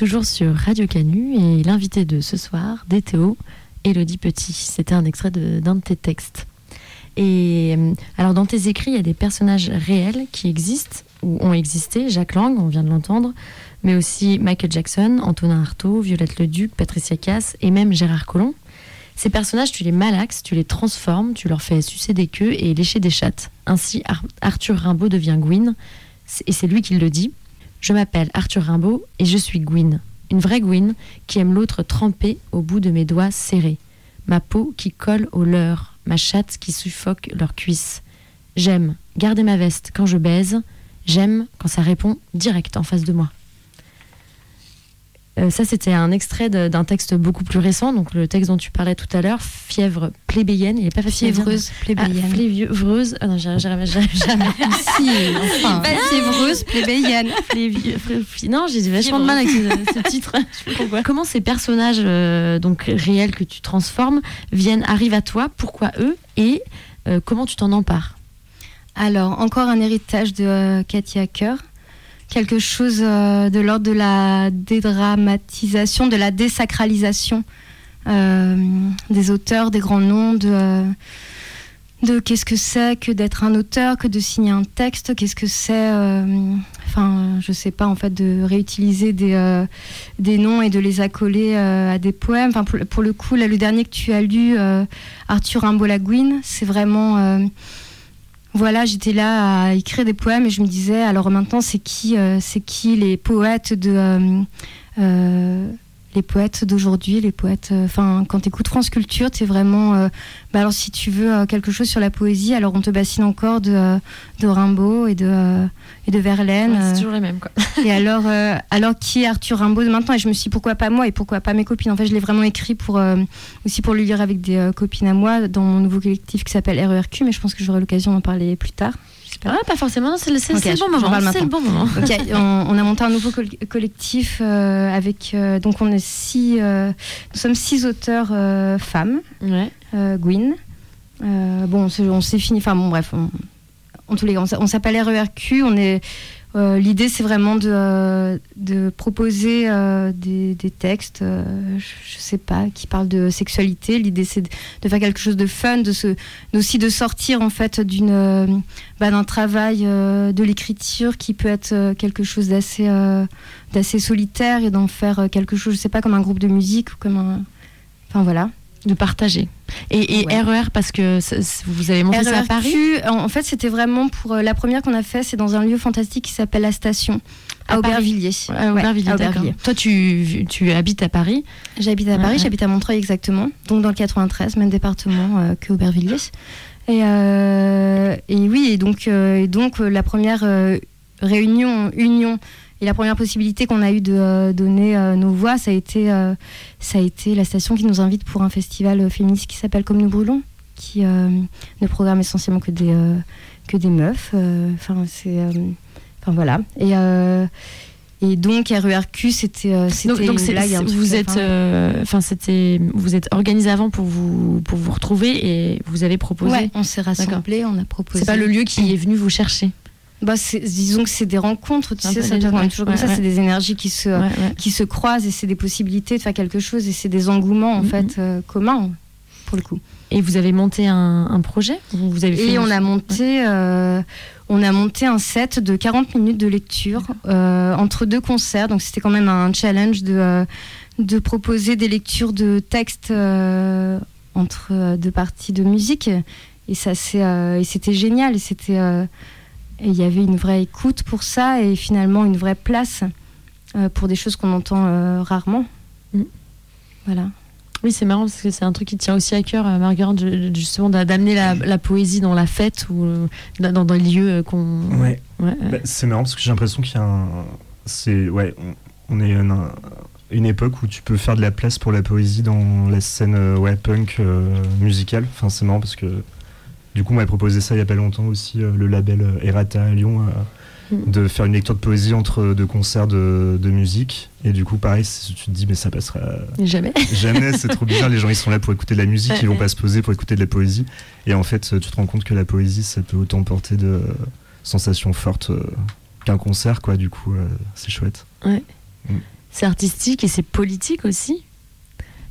toujours sur Radio Canu et l'invité de ce soir, DTO, Elodie Petit. C'était un extrait d'un de, tes textes. Et euh, alors dans tes écrits, il y a des personnages réels qui existent ou ont existé. Jacques Lang, on vient de l'entendre, mais aussi Michael Jackson, Antonin Artaud, Violette Leduc, Patricia Cass et même Gérard Collomb. Ces personnages, tu les malaxes, tu les transformes, tu leur fais sucer des queues et lécher des chattes. Ainsi, Ar- Arthur Rimbaud devient Gwyn, et c'est lui qui le dit. Je m'appelle Arthur Rimbaud et je suis Gwyn. Une vraie Gwyn qui aime l'autre trempé au bout de mes doigts serrés. Ma peau qui colle au leur, ma chatte qui suffoque leurs cuisses. J'aime garder ma veste quand je baise. J'aime quand ça répond direct en face de moi. Euh, ça, c'était un extrait d'un texte beaucoup plus récent, donc le texte dont tu parlais tout à l'heure, Fièvre plébéienne. Il n'est pas facile. Fiévreuse, Ah, plébéienne. fiévreuse. Ah non, j'arrive jamais. si, enfin. Pas fiévreuse, plébéienne. Non, j'ai vachement de mal avec ce, ce titre. Pourquoi. Comment ces personnages euh, donc réels que tu transformes viennent arrivent à toi Pourquoi eux Et euh, comment tu t'en empares? Alors, encore un héritage de Katia Hacker. Quelque chose euh, de l'ordre de la dédramatisation, de la désacralisation euh, des auteurs, des grands noms, de, euh, de qu'est-ce que c'est que d'être un auteur, que de signer un texte, qu'est-ce que c'est, enfin, je sais pas, en fait, de réutiliser des, des noms et de les accoler à des poèmes. Enfin, pour, le coup, là, le dernier que tu as lu, Arthur Rimbaud Lagouine, c'est vraiment. Euh, voilà, j'étais là à écrire des poèmes et je me disais, alors maintenant, c'est qui, euh, c'est qui les poètes de. Les poètes d'aujourd'hui, les poètes. euh, Enfin, quand tu écoutes France Culture, tu es vraiment. euh, bah alors, si tu veux euh, quelque chose sur la poésie, alors on te bassine encore de, de Rimbaud et de, et de Verlaine. Ouais, C'est toujours les mêmes, quoi. et alors, alors qui est Arthur Rimbaud de maintenant? Et je me suis dit, pourquoi pas moi et pourquoi pas mes copines? En fait, je l'ai vraiment écrit pour, aussi pour le lire avec des copines à moi dans mon nouveau collectif qui s'appelle RERQ, mais je pense que j'aurai l'occasion d'en parler plus tard. Ah, pas forcément, c'est le, c'est- Ok, c'est le bon moment. C'est le bon moment. On, on a monté un nouveau col- collectif euh, avec. euh, donc, on est six. euh, nous sommes six auteurs femmes. Ouais. Gwyn. Bon, on s'est fini. Enfin, bon, bref. On, en tous les cas, on s'appelle RERQ. On est. euh, L'idée, c'est vraiment de, euh, de proposer euh, des, des textes, je, sais pas, qui parlent de sexualité. L'idée, c'est de, faire quelque chose de fun, de se, aussi de sortir en fait d'une, bah, d'un travail de l'écriture qui peut être quelque chose d'assez, d'assez solitaire et d'en faire quelque chose, je sais pas, comme un groupe de musique ou comme un, enfin voilà. De partager. Et, et Ouais. RER, parce que ça- vous avez monté ça à Paris RERQ, en fait, c'était vraiment pour euh, la première qu'on a fait, c'est dans un lieu fantastique qui s'appelle la Station à, À Paris. Aubervilliers. À Aubervilliers, d'accord. Toi, tu, tu habites à Paris. J'habite à Paris, ouais. j'habite à Montreuil exactement, donc dans le 93, même département euh, que Aubervilliers. Et, euh, et oui, et donc, euh, et donc la première réunion, union, et la première possibilité qu'on a eu de euh, donner euh, nos voix, ça a, été, euh, ça a été la station qui nous invite pour un festival féministe qui s'appelle Comme nous brûlons, qui ne programme essentiellement que des, que des meufs. Enfin, c'est. Enfin voilà. Et, et donc RERQ, c'était Donc, donc c'est- blague. c'est- un vous êtes, fin. enfin c'était, vous êtes organisé avant pour vous pour vous retrouver et vous avez proposé. Ouais, on s'est rassemblés, on a proposé. C'est pas le lieu qui est venu vous chercher. Bah, disons que c'est des rencontres, tu sais, ça tourne ouais, toujours comme ouais, ça, c'est des énergies qui se, Ouais, qui se croisent et c'est des possibilités de faire quelque chose et c'est des engouements en Mhm. fait euh, communs pour le coup. Et vous avez monté un, un projet Vous avez fait Et on a monté, euh, on a monté un set de 40 minutes de lecture euh, entre deux concerts. Donc c'était quand même un challenge de, de proposer des lectures de textes entre deux parties de musique. Et ça c'était génial. Et c'était, et il y avait une vraie écoute pour ça et finalement une vraie place euh, pour des choses qu'on entend euh, rarement. Mm. Voilà. Oui, c'est marrant parce que c'est un truc qui tient aussi à cœur, euh, Marguerite, ju- justement d'a- d'amener la, la poésie dans la fête ou dans, dans des lieux qu'on. Ouais. Ouais, Bah, c'est marrant parce que j'ai l'impression qu'il y a un. C'est. Ouais, on, on est un- une époque où tu peux faire de la place pour la poésie dans la scène euh, ouais, punk euh, musicale. Enfin, c'est marrant parce que. Du coup, on m'a proposé ça il y a pas longtemps aussi, euh, le label euh, Errata à Lyon, euh, Mm. de faire une lecture de poésie entre deux concerts de, de musique. Et du coup, pareil, tu te dis, mais ça passera Jamais. jamais, c'est trop bizarre. Les gens, ils sont là pour écouter de la musique, ils vont pas se poser pour écouter de la poésie. Et en fait, tu te rends compte que la poésie, ça peut autant porter de sensations fortes qu'un concert, quoi. Du coup, c'est chouette. C'est artistique et c'est politique aussi.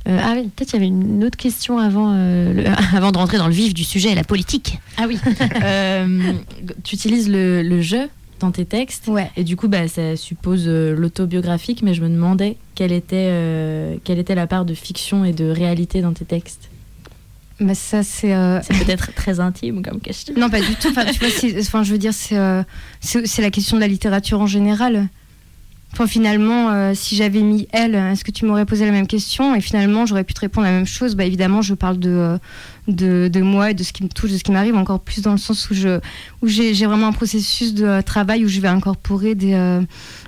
Euh, ah oui, peut-être il y avait une autre question avant, euh, le- avant de rentrer dans le vif du sujet, la politique. Ah oui. Euh, tu utilises le, le jeu dans tes textes. Ouais. Et du coup, bah, ça suppose euh, l'autobiographique, mais je me demandais quelle était, euh, quelle était la part de fiction et de réalité dans tes textes. Mais ça c'est. euh, C'est peut-être très intime comme question. Non, pas du tout. Enfin, tu vois, c'est- enfin, je veux dire, c'est la question de la littérature en général. Enfin, finalement, euh, si j'avais mis elle, est-ce que tu m'aurais posé la même question Et finalement, j'aurais pu te répondre la même chose. Bah, évidemment, je parle de, euh, de, de moi et de ce qui me touche, de ce qui m'arrive, encore plus dans le sens où je où j'ai vraiment un processus de euh, travail où je vais incorporer des, euh,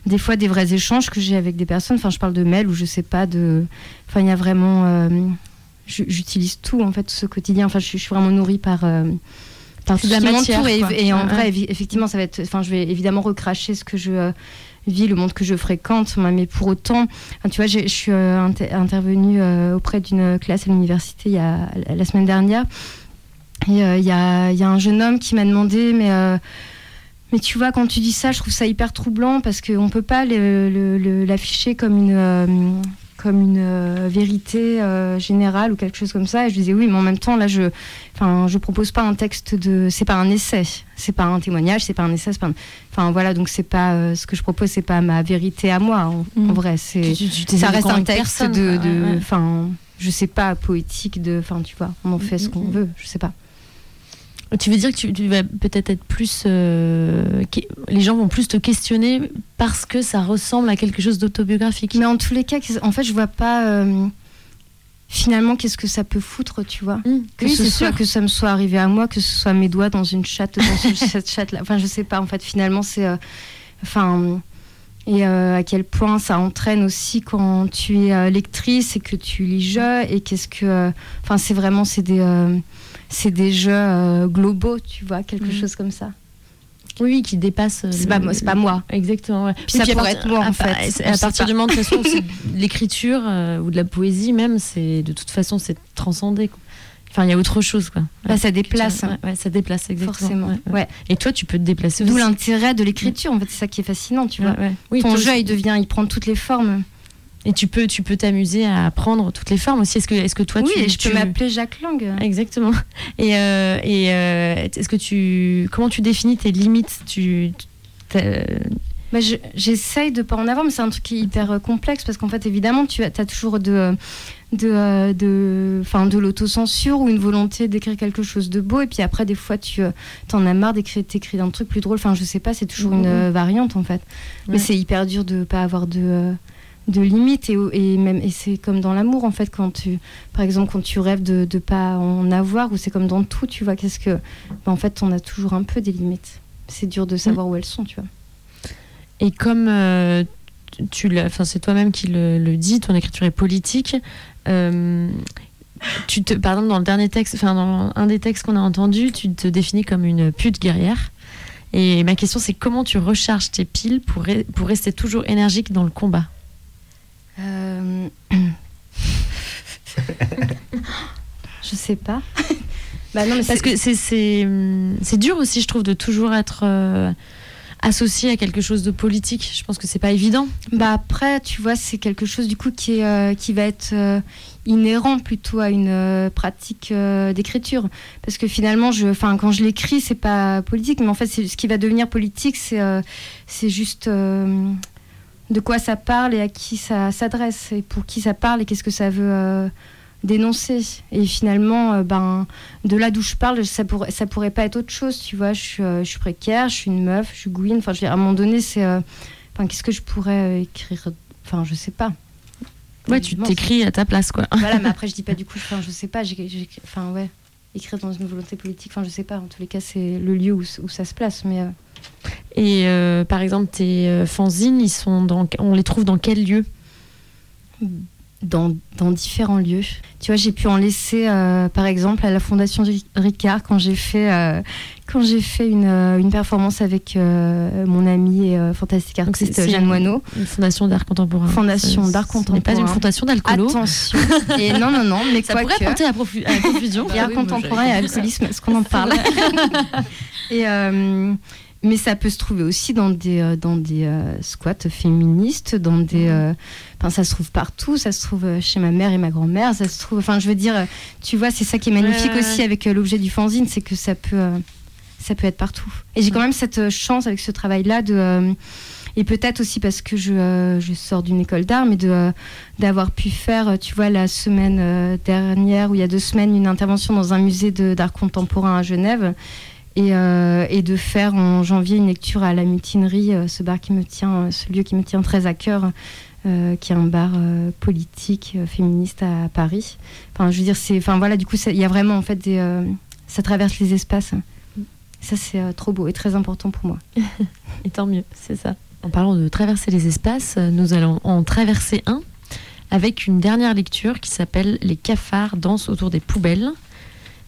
des fois des vrais échanges que j'ai avec des personnes. Enfin, je parle de mails ou je sais pas de. Enfin, il y a vraiment. euh, J'utilise tout en fait, tout ce quotidien. Enfin, je, suis- je suis vraiment nourrie par. par tout la qui matière, m'entoure. Et, et en Ouais, vrai, effectivement, ça va être. Enfin, je vais évidemment recracher ce que je vis, le monde que je fréquente. Mais pour autant, tu vois, je suis euh, inter- intervenue euh, auprès d'une classe à l'université la semaine dernière. Et euh, il y, a, y a un jeune homme qui m'a demandé, mais. mais tu vois, quand tu dis ça, je trouve ça hyper troublant parce qu'on ne peut pas l'afficher comme une, comme une euh, vérité euh, générale ou quelque chose comme ça. Et je disais oui, mais en même temps, là, je enfin, je propose pas un texte de. C'est pas un essai, c'est pas un témoignage, c'est pas un essai, pas un- Enfin voilà, donc c'est pas. euh, ce que je propose, c'est pas ma vérité à moi, en, Mm. en vrai. C'est, ça reste un texte personne, de. de- Ouais, ouais. Enfin, je sais pas, poétique, de. Enfin, tu vois, on en fait ce qu'on Mm, mm. veut, je sais pas. Tu veux dire que tu, tu vas peut-être être plus. euh, les gens vont plus te questionner parce que ça ressemble à quelque chose d'autobiographique. Mais en tous les cas, en fait, je vois pas. euh, finalement, qu'est-ce que ça peut foutre, tu vois Mmh. que Oui, ce soit sûr. que ça me soit arrivé à moi, que ce soit mes doigts dans une chatte, dans ce- cette chatte là. Enfin, je sais pas. En fait, finalement, c'est, euh, enfin, et à quel point ça entraîne aussi quand tu es lectrice et que tu lis jeu et qu'est-ce que, enfin, c'est vraiment c'est des, c'est des jeux euh, globaux, tu vois, quelque Mhm. chose comme ça. Oui, qui dépasse. euh, C'est pas moi, c'est pas moi. Exactement. Ouais. Puis Oui, ça puis pourrait être moi, en fait. À partir du moment, de toute façon, où c'est de l'écriture euh, ou de la poésie, même, c'est de toute façon, c'est transcendé. quoi. Enfin, il y a autre chose, quoi. Bah, ça déplace, ouais, ouais, ça déplace, exactement. forcément. Ouais. Et toi, tu peux te déplacer D'où l'intérêt de l'écriture. En fait, c'est ça qui est fascinant, tu vois. Oui, Ton jeu, il devient, il prend toutes les formes. Et tu peux, tu peux t'amuser à apprendre toutes les formes aussi. Est-ce que, est-ce que toi, oui, tu, et je tu- peux m'appeler Jacques Lang. Exactement. Et, euh, et euh, est-ce que tu, comment tu définis tes limites? Tu, Bah, je- J'essaye de pas en avoir, mais c'est un truc qui est hyper euh, complexe parce qu'en fait, évidemment, tu as, as toujours de, de, de, enfin, de l'autocensure ou une volonté d'écrire quelque chose de beau, et puis après, des fois, tu t'en as marre d'écrire t'écrire un truc plus drôle. Enfin, je sais pas, c'est toujours une Mhm. euh, variante en fait. Mais c'est hyper dur de pas avoir de. De limites et, et même et c'est comme dans l'amour en fait quand tu par exemple quand tu rêves de ne pas en avoir ou c'est comme dans tout tu vois qu'est-ce que bah, en fait on a toujours un peu des limites c'est dur de savoir où elles sont tu vois Et comme euh, tu- l'as, enfin c'est toi-même qui le, dis, ton écriture est politique. euh, tu te, par exemple, dans le dernier texte, enfin dans un des textes qu'on a entendu, tu te définis comme une pute guerrière. Et ma question, c'est comment tu recharges tes piles pour, pour rester toujours énergique dans le combat? Euh, je sais pas bah non mais Parce que c'est dur aussi, je trouve, de toujours être euh, associé à quelque chose de politique. Je pense que c'est pas évident. Bah après, tu vois, c'est quelque chose du coup qui, est, euh, qui va être euh, inhérent plutôt à une pratique d'écriture. Parce que finalement, je, enfin, quand je l'écris, c'est pas politique, mais en fait, ce qui va devenir politique, c'est c'est juste de quoi ça parle et à qui ça s'adresse, et pour qui ça parle et qu'est-ce que ça veut euh, dénoncer. Et finalement, euh, ben, de là d'où je parle, ça pourrait, ça pourrait pas être autre chose, tu vois. Je, suis, euh, je suis précaire, je suis une meuf, je suis gouine. Enfin, je veux dire, à un moment donné, c'est. Enfin, qu'est-ce que je pourrais écrire? Enfin, je sais pas. Ouais, tu t'écris à ta place, quoi. Voilà, mais après, je dis pas du coup. Enfin, je sais pas. j'ai- Enfin, ouais. Écrire dans une volonté politique. Enfin, je sais pas. En tous les cas, c'est le lieu où, où ça se place. Mais Et euh, par exemple, tes euh, fanzines, ils sont dans, on les trouve dans quel lieu? Dans, dans différents lieux. Tu vois, j'ai pu en laisser, euh, par exemple, à la Fondation Ri- Ricard quand j'ai fait, euh, quand j'ai fait une, une performance avec euh, mon ami et fantastique Donc, c'est- artiste Jeanne Moineau. Une fondation d'art contemporain. Fondation d'art Ce n'est pas contemporain. une fondation d'alcoolo. Attention. Et non, non, non, mais Ça quoi pourrait que- porter à, profu- à confusion. Et art contemporain et alcoolisme, est-ce qu'on en parle? Et mais ça peut se trouver aussi dans des euh, dans des euh, squats féministes, dans des. euh, Enfin, ça se trouve partout. Ça se trouve chez ma mère et ma grand-mère. Ça se trouve. Enfin, je veux dire, tu vois, c'est ça qui est magnifique Ouais, aussi ouais. avec euh, l'objet du fanzine, c'est que ça peut ça peut être partout. Et j'ai quand même cette chance avec ce travail-là de et peut-être aussi parce que je, je sors d'une école d'art, mais de, d'avoir pu faire, tu vois, la semaine dernière ou il y a deux semaines, une intervention dans un musée d'art contemporain à Genève. Et, euh, et de faire en janvier une lecture à la mutinerie, euh, ce bar qui me tient, euh, ce lieu qui me tient très à cœur, euh, qui est un bar euh, politique euh, féministe à Paris. Enfin, je veux dire, c'est, enfin voilà, du coup, ça- il y a vraiment en fait des, euh, ça traverse les espaces. Ça, c'est euh, trop beau et très important pour moi. Et tant mieux, c'est ça. En parlant de traverser les espaces, nous allons en traverser un avec une dernière lecture qui s'appelle Les cafards dansent autour des poubelles.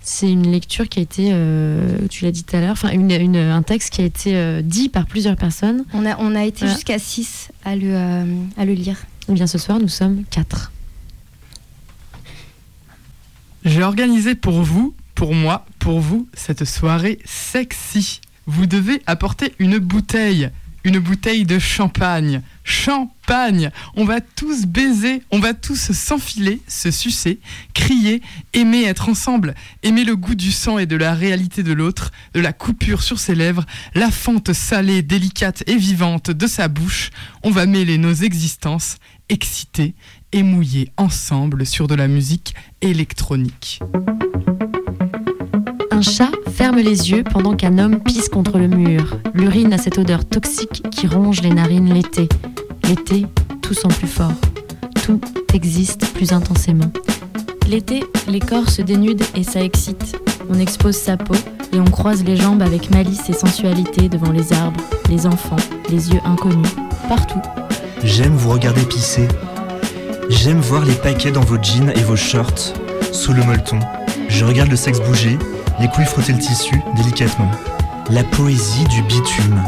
C'est une lecture qui a été, euh, tu l'as dit tout à l'heure, enfin une- une- un texte qui a été euh, dit par plusieurs personnes. On a, on a été Voilà. jusqu'à 6 à le, euh, à le lire. Et bien ce soir, nous sommes quatre. J'ai organisé pour vous, pour moi, pour vous, cette soirée sexy. Vous devez apporter une bouteille, une bouteille de champagne. Champagne On va tous baiser, on va tous s'enfiler, se sucer, crier, aimer être ensemble, aimer le goût du sang et de la réalité de l'autre, de la coupure sur ses lèvres, la fente salée, délicate et vivante de sa bouche. On va mêler nos existences, excités et mouillés ensemble sur de la musique électronique. Un chat? Ferme les yeux pendant qu'un homme pisse contre le mur. L'urine a cette odeur toxique qui ronge les narines l'été. L'été, tout sent plus fort. Tout existe plus intensément. L'été, les corps se dénudent et ça excite. On expose sa peau et on croise les jambes avec malice et sensualité devant les arbres, les enfants, les yeux inconnus, partout. J'aime vous regarder pisser. J'aime voir les paquets dans vos jeans et vos shorts, sous le molleton. Je regarde le sexe bouger, les couilles frotter le tissu délicatement. La poésie du bitume,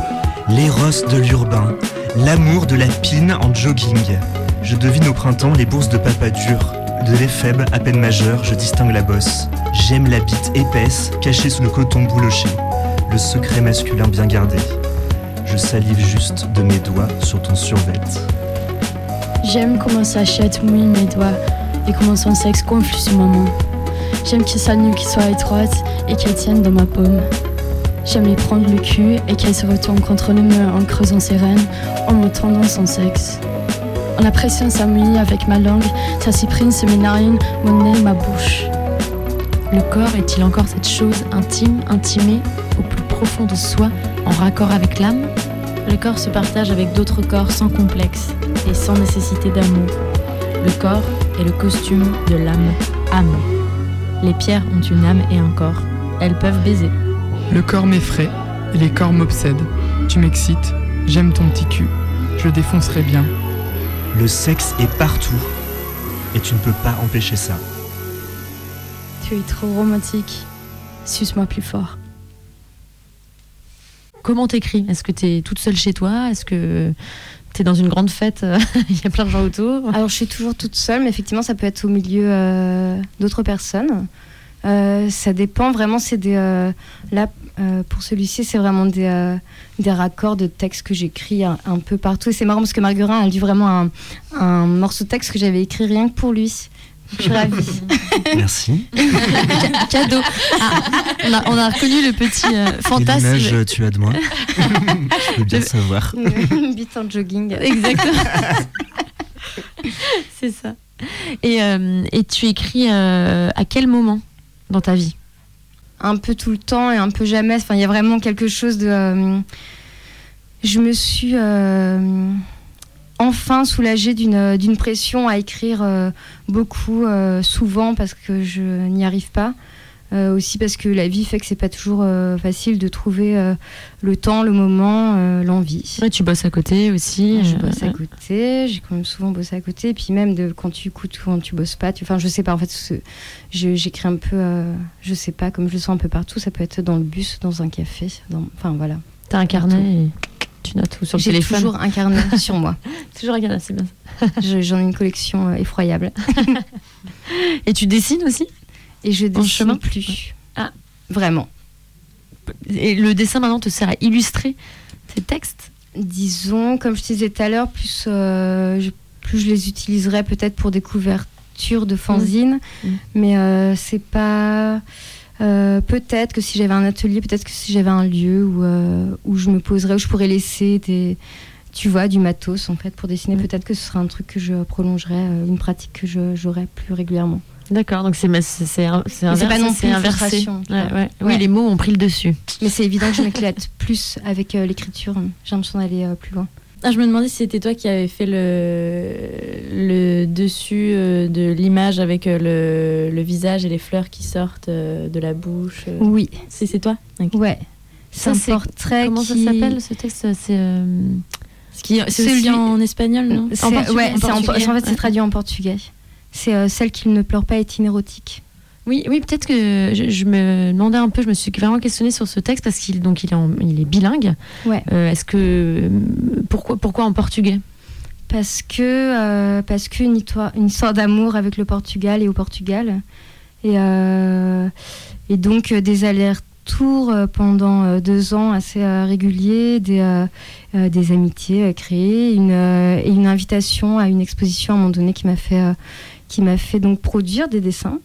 l'éros de l'urbain, l'amour de la pine en jogging. Je devine au printemps les bourses de papa dur. De l'éphèbe à peine majeure, je distingue la bosse. J'aime la bite épaisse, cachée sous le coton bouloché. Le secret masculin bien gardé. Je salive juste de mes doigts sur ton survêt. J'aime comment sa chatte mouille mes doigts et comment son sexe gonfle sur main. J'aime que sa nuque soit étroite et qu'elle tienne dans ma paume. J'aime les prendre le cul et qu'elles se retournent contre le mur en creusant ses rênes, en me tendant son sexe. En la pression s'amouille avec ma langue, sa cyprine se mes narines, mon nez, ma bouche. Le corps est-il encore cette chose intime, intimée, au plus profond de soi, en raccord avec l'âme? Le corps se partage avec d'autres corps sans complexe et sans nécessité d'amour. Le corps est le costume de l'âme. Âme. Les pierres ont une âme et un corps. Elles peuvent baiser. Le corps m'effraie et les corps m'obsèdent. Tu m'excites, j'aime ton petit cul. Je défoncerai bien. Le sexe est partout. Et tu ne peux pas empêcher ça. Tu es trop romantique. Suce-moi plus fort. Comment t'écris? Est-ce que t'es toute seule chez toi? Est-ce que t'es dans une grande fête Il y a plein de gens autour Alors, je suis toujours toute seule, mais effectivement, ça peut être au milieu euh, d'autres personnes. Euh, ça dépend vraiment, c'est des. euh, là, euh, pour celui-ci, c'est vraiment des, euh, raccords de textes que j'écris un, peu partout. Et c'est marrant parce que Marguerin a lu vraiment un morceau de texte que j'avais écrit rien que pour lui. Je suis ravie. Merci. Cadeau. Ah, on, a, on a reconnu le petit euh, fantasme. image tu as de moi Je veux bien savoir. Une bite en jogging. Exactement. C'est ça. Et, euh, et tu écris euh, à quel moment dans ta vie? Un peu tout le temps et un peu jamais. Enfin, il y a vraiment quelque chose de. euh, je me suis euh, enfin soulagée d'une d'une pression à écrire euh, beaucoup, euh, souvent parce que je n'y arrive pas. Euh, aussi parce que la vie fait que c'est pas toujours euh, facile de trouver euh, le temps, le moment, euh, l'envie. Ouais, Tu bosses à côté aussi. Je euh, bosse à côté, j'ai quand même souvent bossé à côté, et puis même de quand tu écoutes, quand tu bosses pas, tu, enfin je sais pas, en fait, j'écris un peu, euh, je sais pas, comme je le sens un peu partout, ça peut être dans le bus, dans un café, dans, enfin voilà. T'as un carnet et tu notes sur le J'ai toujours un carnet sur moi. Toujours un carnet, c'est bien. Je- J'en ai une collection euh, effroyable. Et tu dessines aussi? Et je dessine chemin? plus. Ah. Vraiment. Et le dessin maintenant te sert à illustrer tes textes? Disons, comme je te disais tout à l'heure, plus, euh, je, plus je les utiliserai peut-être pour des couvertures de fanzines, Mm. mais euh, c'est pas. Euh, peut-être que si j'avais un atelier, peut-être que si j'avais un lieu où, euh, où je me poserais, où je pourrais laisser des, tu vois, du matos en fait pour dessiner, peut-être que ce serait un truc que je prolongerais, euh, une pratique que j'aurais plus régulièrement. D'accord, donc c'est c'est pas non plus inversé. Ouais. Oui, les mots ont pris le dessus. Mais c'est évident que je m'éclate plus avec euh, l'écriture. J'ai l'impression d'aller plus loin. Ah, je me demandais si c'était toi qui avais fait le, le dessus euh, de l'image avec euh, le, le visage et les fleurs qui sortent euh, de la bouche. Oui, C'est c'est toi Ok. ouais. C'est un portrait Comment ça s'appelle ce texte C'est Ce qui- C'est Celui- aussi en espagnol, non? C'est- En portugais, ouais, en c'est en, fait, c'est traduit en portugais. C'est celle qui ne pleure pas est inérotique. Oui, oui, peut-être que je, je me demandais un peu, je me suis vraiment questionnée sur ce texte parce qu'il donc il est, en- il est bilingue. Ouais. Euh, Est-ce que pourquoi pourquoi en portugais? Parce que euh, parce qu'une histoire, une histoire d'amour avec le Portugal et au Portugal. Et, euh, et donc des allers-retours pendant deux ans assez réguliers, des, des amitiés créées, une, et une invitation à une exposition à un moment donné qui m'a fait, qui m'a fait donc produire des dessins.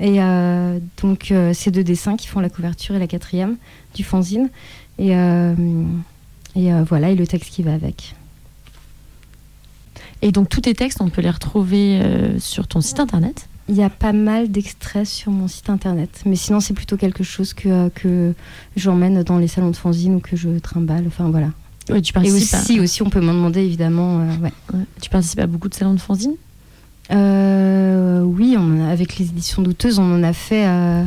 Et euh, donc euh, ces deux dessins qui font la couverture et la quatrième du fanzine. Et, euh, et euh, voilà, et le texte qui va avec. Et donc tous tes textes, on peut les retrouver sur ton site internet? Il y a pas mal d'extraits sur mon site internet, mais sinon c'est plutôt quelque chose que, que j'emmène dans les salons de fanzine ou que je trimballe. Enfin voilà. Ouais, tu Et participes aussi, à, aussi, on peut m'en demander évidemment. ouais. ouais, tu participes à beaucoup de salons de fanzine? Euh, oui, on en a- avec les éditions douteuses, on en a fait euh,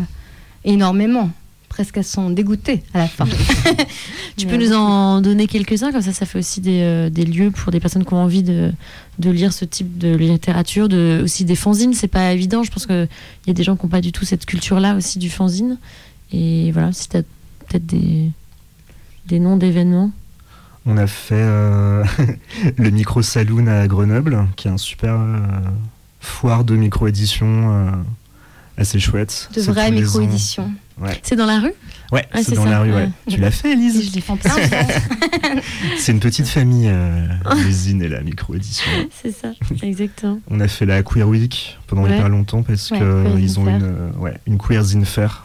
énormément, presque à s'en dégoûter à la fin. Tu peux nous en donner quelques-uns, comme ça, ça fait aussi des, euh, des lieux pour des personnes qui ont envie de, de lire ce type de littérature, de, aussi des fanzines. C'est pas évident, je pense qu'il y a des gens qui n'ont pas du tout cette culture-là aussi du fanzine. Et voilà, si tu as peut-être des, des noms d'événements. On a fait euh, le Micro Saloon à Grenoble, qui est un super euh, foire de micro-édition euh, assez chouette. de vraies micro-éditions. C'est dans la rue Ouais, Ouais, c'est dans ça, la rue, ouais. Tu l'as fait, Elise Je l'ai fait. C'est une petite famille, l'usine et la micro-édition. C'est ça, exactement. On a fait la Queer Week pendant hyper longtemps parce Ouais, que Queer ils ont une, Queer Zine Fair.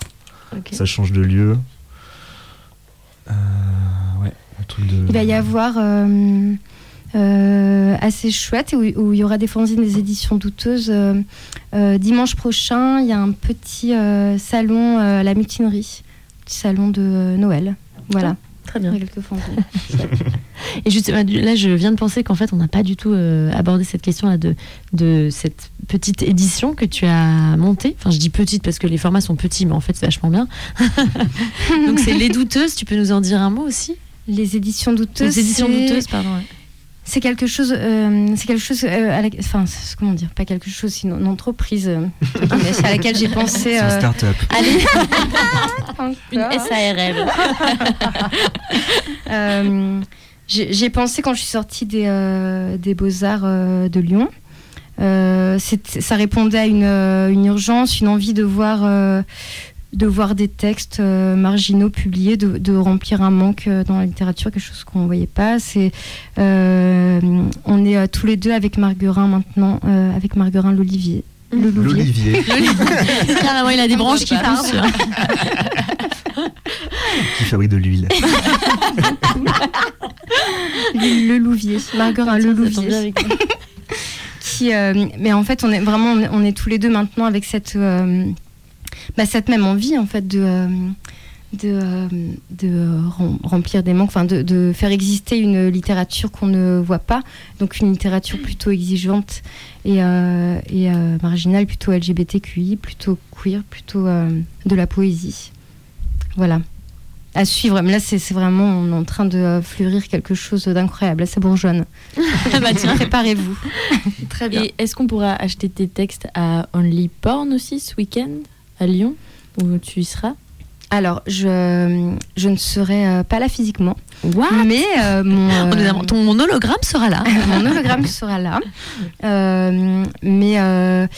Ça change de lieu. Euh, truc de. Il va y avoir euh, euh, assez chouette où, où il y aura des fanzines des éditions douteuses. Euh, euh, dimanche prochain, il y a un petit euh, salon euh, à la mutinerie, petit salon de euh, Noël. Voilà. Très bien. Il y a quelques fanzines. Et justement, du- là, je viens de penser qu'en fait, on n'a pas du tout euh, abordé cette question-là de, de cette petite édition que tu as montée. Enfin, je dis petite parce que les formats sont petits, mais en fait, c'est vachement bien. Donc, c'est Les Douteuses. Tu peux nous en dire un mot aussi? Les éditions douteuses. Les éditions c'est- douteuses, pardon. ouais. C'est quelque chose, euh, c'est quelque chose, euh, à la- enfin, comment dire, pas quelque chose, sinon une entreprise euh, à laquelle j'ai pensé. C'est un euh, start-up. Allez, Une SARL. Euh, j'ai pensé quand je suis sortie des, euh, des Beaux-Arts euh, de Lyon. Euh, ça répondait à une, euh, une urgence, une envie de voir, euh, de voir des textes euh, marginaux publiés, de, de remplir un manque euh, dans la littérature, quelque chose qu'on ne voyait pas. C'est, euh, on est euh, tous les deux avec Marguerin maintenant, euh, avec Marguerin l'Olivier. Le Louvier. L'Olivier, Carrément, il a des branches qui poussent. qui fabrique de l'huile. Le Louvier. Marguerin Le Louvier. qui, euh, mais en fait, on est vraiment, on est- on est tous les deux maintenant avec cette, euh, bah, cette même envie en fait de, euh, de, euh, de rem- remplir des manques, enfin de, de faire exister une littérature qu'on ne voit pas, donc une littérature plutôt exigeante et, euh, et euh, marginale, plutôt LGBTQI, plutôt queer, plutôt euh, de la poésie. Voilà. À suivre. Mais là, c'est c'est vraiment, on est en train de fleurir quelque chose d'incroyable. Là, ça bourgeonne. bah, tiens. Préparez-vous. Très bien. Et est-ce qu'on pourra acheter tes textes à Only Porn aussi ce week-end? À Lyon où tu y seras Alors, je, je ne serai euh, pas là physiquement, What mais euh, mon, euh, hologramme sera là. mon hologramme sera là. Euh, mais,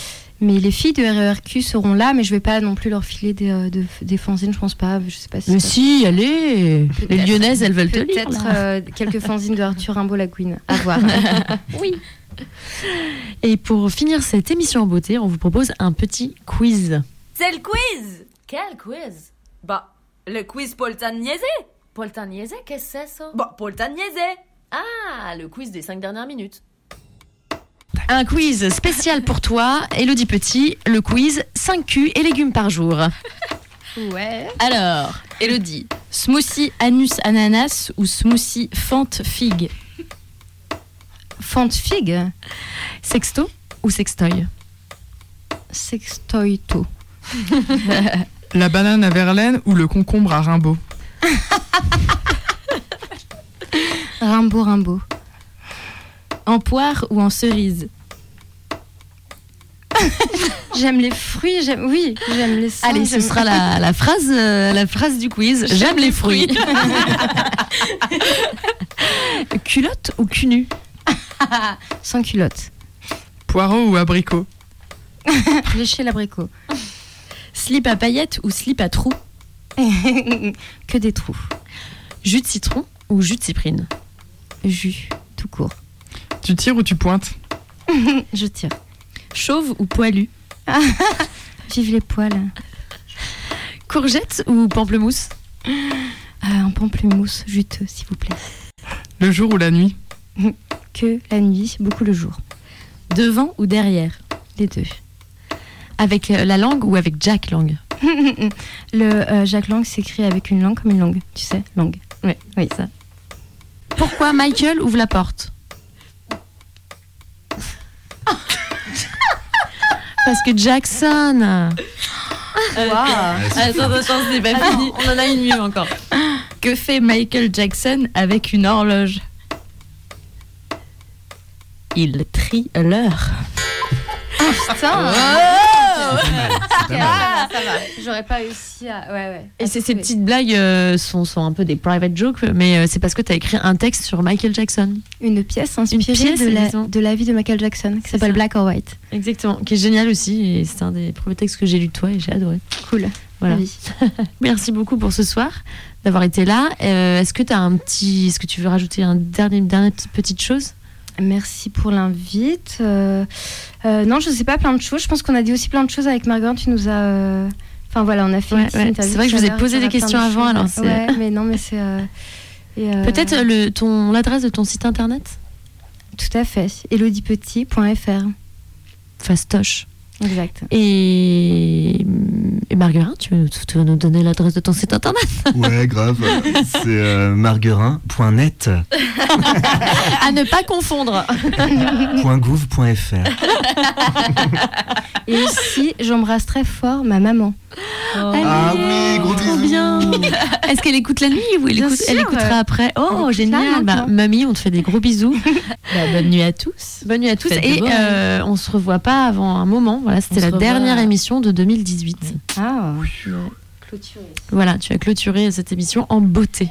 mais les filles de RERQ seront là, mais je vais pas non plus leur filer des, de- des fanzines, je pense pas. Je sais pas si Mais si, allez Les. Lyonnaises, elles veulent te lire. Peut-être quelques fanzines de Arthur Rimbaud Lagouine. À voir. Oui. Et pour finir cette émission en beauté, on vous propose un petit quiz. C'est le quiz Quel quiz? Bah, le quiz Poltagnese Poltagnese, qu'est-ce que c'est ça? Bah, Poltagnese Ah, le quiz des 5 dernières minutes. Un quiz spécial pour toi, Elodie Petit, le quiz 5 Q et légumes par jour. ouais. Alors, Elodie, smoothie anus ananas ou smoothie fente figue Fante figue, Sexto ou sextoy? Sextoito. La banane à Verlaine ou le concombre à Rimbaud Rimbaud, Rimbaud. En poire ou en cerise J'aime les fruits, j'aime, oui, j'aime les sangs, Allez, ce sera la, la phrase, euh, la phrase du quiz. J'aime les fruits. Culotte ou cul nu Sans culotte. Poireau ou abricot Lécher l'abricot. Slip à paillettes ou slip à trous que des trous. Jus de citron ou jus de cyprine Jus, tout court. Tu tires ou tu pointes Je tire. Chauve ou poilu Vive les poils. Courgette ou pamplemousse Ah, un pamplemousse juteux, s'il vous plaît. Le jour ou la nuit Que la nuit, beaucoup le jour. Devant ou derrière Les deux. Avec euh, la langue ou avec Jack Lang Le euh, Jacques Lang s'écrit avec une langue comme une langue, tu sais, langue. Ouais, Oui, ça. Pourquoi Michael ouvre la porte Parce que Jackson Attends, attends, c'est pas fini. On en a une mieux encore. Que fait Michael Jackson avec une horloge? Il trie l'heure. Putain pas mal. Ah, ça va. J'aurais pas réussi à. Ouais, ouais. Et ces, petites blagues euh, sont, sont un peu des private jokes, mais euh, c'est parce que tu as écrit un texte sur Michael Jackson. Une pièce inspirée pièce, de, la, exactement. de la vie de Michael Jackson, qui s'appelle. Black or White. Exactement, qui est génial aussi, et c'est un des premiers textes que j'ai lu de toi et j'ai adoré. Cool. Voilà. Oui. Merci beaucoup pour ce soir, d'avoir été là. Euh, est-ce que tu as un petit. Est-ce que tu veux rajouter un dernier, une dernière petite chose? Merci pour l'invite. Euh, euh, non, je sais pas plein de choses. Je pense qu'on a dit aussi plein de choses avec Marguerite. Tu nous as, euh, Enfin voilà, on a fait Ouais, ouais. interview C'est vrai que je vous ai posé des questions de avant, alors Ouais, mais non, mais c'est. Peut-être le, ton, l'adresse de ton site internet? Tout à fait. elodiepetit.fr. Fastoche. Exact. Et, et Marguerin, tu veux nous donner l'adresse de ton site internet? Ouais, grave. C'est euh, marguerin.net, À ne pas confondre. .gouv.fr. Et aussi, j'embrasse très fort ma maman. Ah oui, gros Trop bisous. bien. Est-ce qu'elle écoute la nuit ou elle, Bien écoute- elle sûr. écoutera après? Oh, génial. Bah, mamie, on te fait des gros bisous. Bah, bonne nuit à tous. Bonne nuit à tous. Faites Et rêves. euh, on se revoit pas avant un moment. Voilà, c'était la revoit. dernière émission de 2018. Ah, Voilà, tu as clôturé cette émission en beauté.